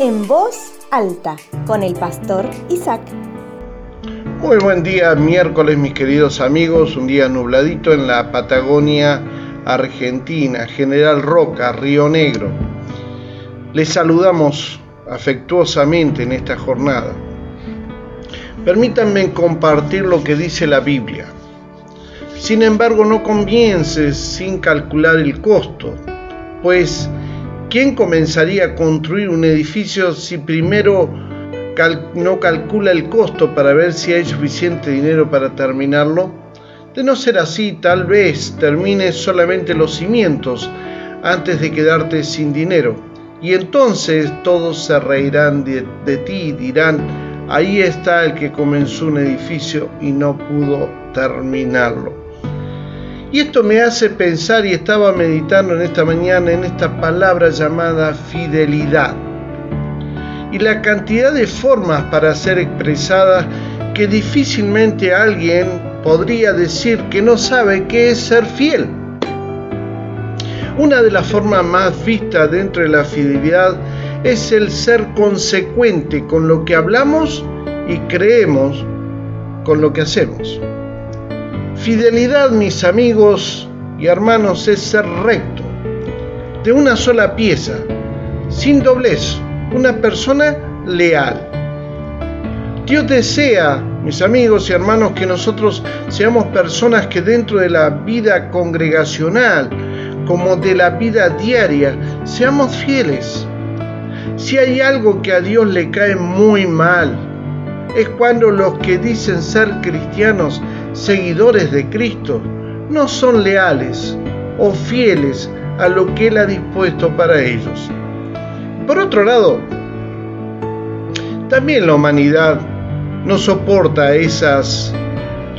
en voz alta con el pastor Isaac. Muy buen día, miércoles mis queridos amigos, un día nubladito en la Patagonia Argentina, General Roca, Río Negro. Les saludamos afectuosamente en esta jornada. Permítanme compartir lo que dice la Biblia. Sin embargo, no comiences sin calcular el costo, pues ¿quién comenzaría a construir un edificio si primero no calcula el costo para ver si hay suficiente dinero para terminarlo? De no ser así, tal vez termines solamente los cimientos antes de quedarte sin dinero. Y entonces todos se reirán de, de ti y dirán, ahí está el que comenzó un edificio y no pudo terminarlo. Y esto me hace pensar y estaba meditando en esta mañana en esta palabra llamada fidelidad. Y la cantidad de formas para ser expresada que difícilmente alguien podría decir que no sabe qué es ser fiel. Una de las formas más vistas dentro de la fidelidad es el ser consecuente con lo que hablamos y creemos con lo que hacemos. Fidelidad, mis amigos y hermanos, es ser recto, de una sola pieza, sin doblez, una persona leal. Dios desea, mis amigos y hermanos, que nosotros seamos personas que dentro de la vida congregacional, como de la vida diaria, seamos fieles. Si hay algo que a Dios le cae muy mal, es cuando los que dicen ser cristianos seguidores de Cristo no son leales o fieles a lo que Él ha dispuesto para ellos. Por otro lado, también la humanidad no soporta a esas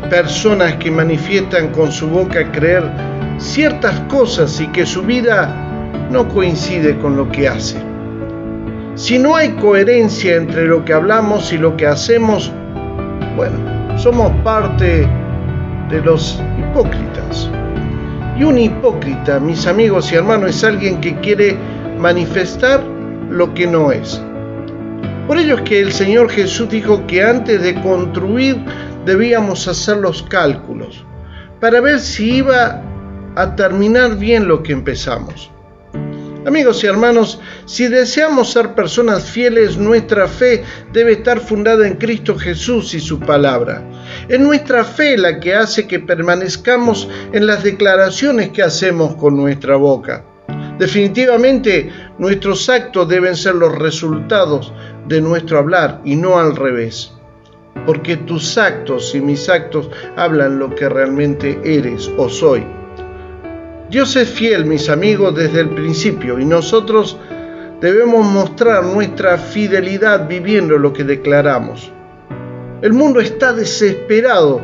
personas que manifiestan con su boca creer ciertas cosas y que su vida no coincide con lo que hace. Si no hay coherencia entre lo que hablamos y lo que hacemos, bueno, somos parte los hipócritas. Y un hipócrita, mis amigos y hermanos, es alguien que quiere manifestar lo que no es. Por ello es que el Señor Jesús dijo que antes de construir debíamos hacer los cálculos para ver si iba a terminar bien lo que empezamos. Amigos y hermanos, si deseamos ser personas fieles, nuestra fe debe estar fundada en Cristo Jesús y su palabra. Es nuestra fe la que hace que permanezcamos en las declaraciones que hacemos con nuestra boca. Definitivamente, nuestros actos deben ser los resultados de nuestro hablar y no al revés. Porque tus actos y mis actos hablan lo que realmente eres o soy. Dios es fiel, mis amigos, desde el principio y nosotros debemos mostrar nuestra fidelidad viviendo lo que declaramos. El mundo está desesperado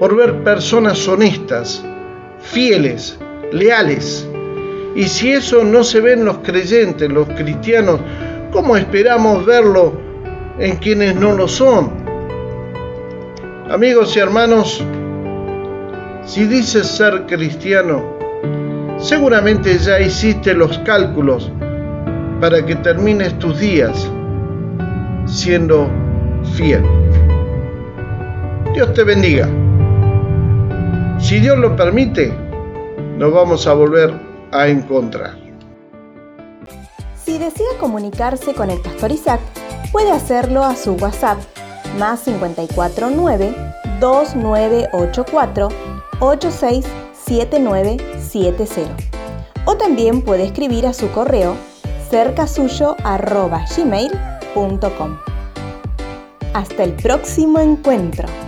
por ver personas honestas, fieles, leales. Y si eso no se ve en los creyentes, los cristianos, ¿cómo esperamos verlo en quienes no lo son? Amigos y hermanos, si dices ser cristiano, seguramente ya hiciste los cálculos para que termines tus días siendo fiel. Dios te bendiga. Si Dios lo permite, nos vamos a volver a encontrar. Si desea comunicarse con el pastor Isaac, puede hacerlo a su WhatsApp más 549 2984 867970. O también puede escribir a su correo cercasuyo.gmail.com. Hasta el próximo encuentro.